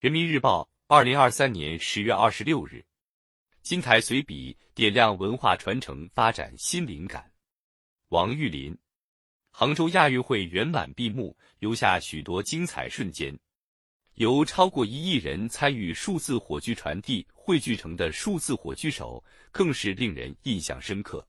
人民日报，二零二三年十月二十六日，金台随笔点亮文化传承发展新灵感。王玉林，杭州亚运会圆满闭幕，留下许多精彩瞬间。由超过一亿人参与数字火炬传递汇聚成的数字火炬手，更是令人印象深刻。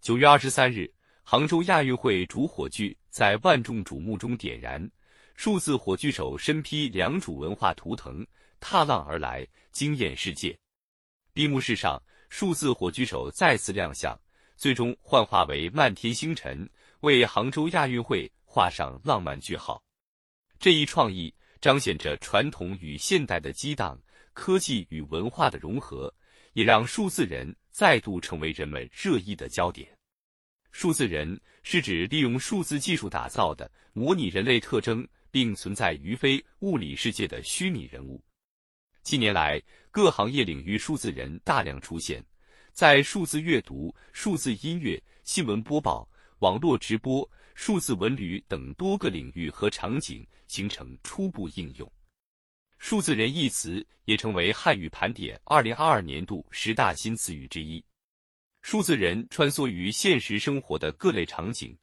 九月二十三日，杭州亚运会主火炬在万众瞩目中点燃。数字火炬手身披良渚文化图腾，踏浪而来，惊艳世界。闭幕式上，数字火炬手再次亮相，最终幻化为漫天星辰，为杭州亚运会画上浪漫句号。这一创意彰显着传统与现代的激荡，科技与文化的融合，也让数字人再度成为人们热议的焦点。数字人是指利用数字技术打造的模拟人类特征。并存在于非物理世界的虚拟人物。近年来，各行业领域数字人大量出现，在数字阅读、数字音乐、新闻播报、网络直播、数字文旅等多个领域和场景形成初步应用。数字人一词也成为汉语盘点二零二二年度十大新词语之一。数字人穿梭于现实生活的各类场景，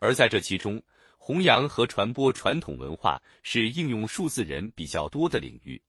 而在这其中。弘扬和传播传统文化是应用数字人比较多的领域。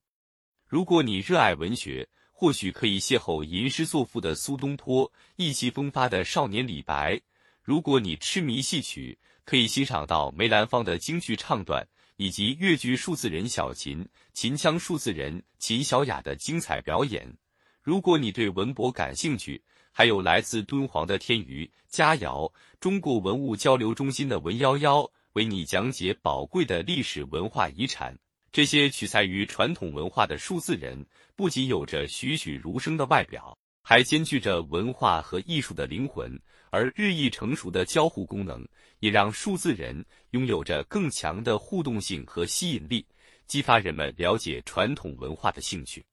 如果你热爱文学，或许可以邂逅吟诗作赋的苏东坡，意气风发的少年李白；如果你痴迷戏曲，可以欣赏到梅兰芳的京剧唱段，以及越剧数字人小琴、秦腔数字人秦小雅的精彩表演。如果你对文博感兴趣，还有来自敦煌的天娱、佳瑶、中国文物交流中心的文幺幺。为你讲解宝贵的历史文化遗产。这些取材于传统文化的数字人，不仅有着栩栩如生的外表，还兼具着文化和艺术的灵魂。而日益成熟的交互功能，也让数字人拥有着更强的互动性和吸引力，激发人们了解传统文化的兴趣。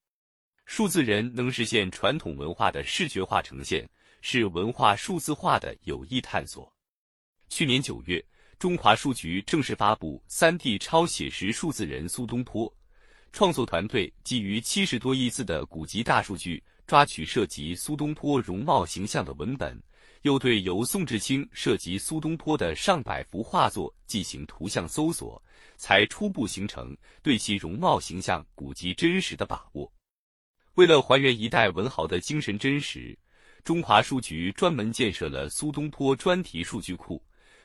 数字人能实现传统文化的视觉化呈现，是文化数字化的有益探索。去年九月。中华书局正式发布 3D 超写实数字人苏东坡，创作团队基于七十多亿字的古籍大数据，抓取涉及苏东坡容貌形象的文本，又对由宋志清涉及苏东坡的上百幅画作进行图像搜索，才初步形成对其容貌形象古籍真实的把握。为了还原一代文豪的精神真实，中华书局专门建设了苏东坡专题数据库。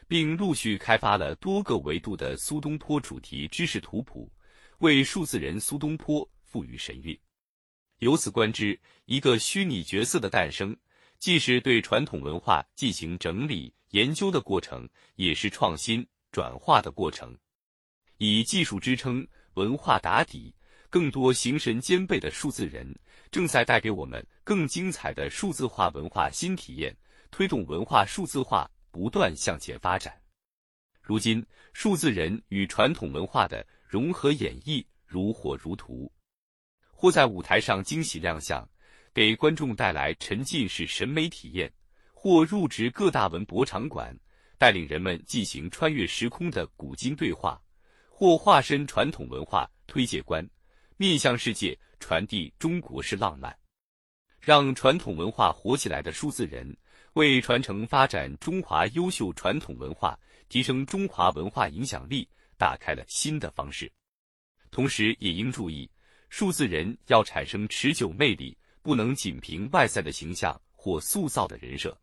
并陆续开发了多个维度的苏东坡主题知识图谱，为数字人苏东坡赋予神韵。由此观之，一个虚拟角色的诞生，既是对传统文化进行整理研究的过程，也是创新转化的过程。以技术支撑、文化打底，更多形神兼备的数字人，正在带给我们更精彩的数字化文化新体验，推动文化数字化。不断向前发展。如今，数字人与传统文化的融合演绎如火如荼，或在舞台上惊喜亮相，给观众带来沉浸式审美体验；或入职各大文博场馆，带领人们进行穿越时空的古今对话；或化身传统文化推介官，面向世界传递中国式浪漫，让传统文化活起来的数字人。为传承发展中华优秀传统文化，提升中华文化影响力，打开了新的方式。同时，也应注意，数字人要产生持久魅力，不能仅凭外在的形象或塑造的人设。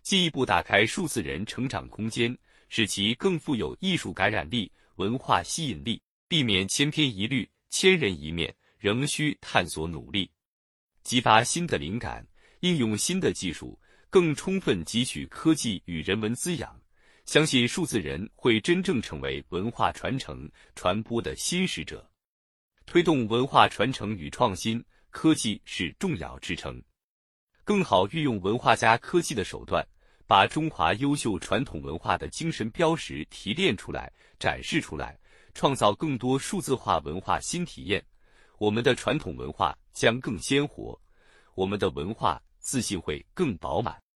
进一步打开数字人成长空间，使其更富有艺术感染力、文化吸引力，避免千篇一律、千人一面，仍需探索努力，激发新的灵感，应用新的技术。更充分汲取科技与人文滋养，相信数字人会真正成为文化传承传播的新使者，推动文化传承与创新。科技是重要支撑，更好运用文化加科技的手段，把中华优秀传统文化的精神标识提炼出来、展示出来，创造更多数字化文化新体验。我们的传统文化将更鲜活，我们的文化自信会更饱满。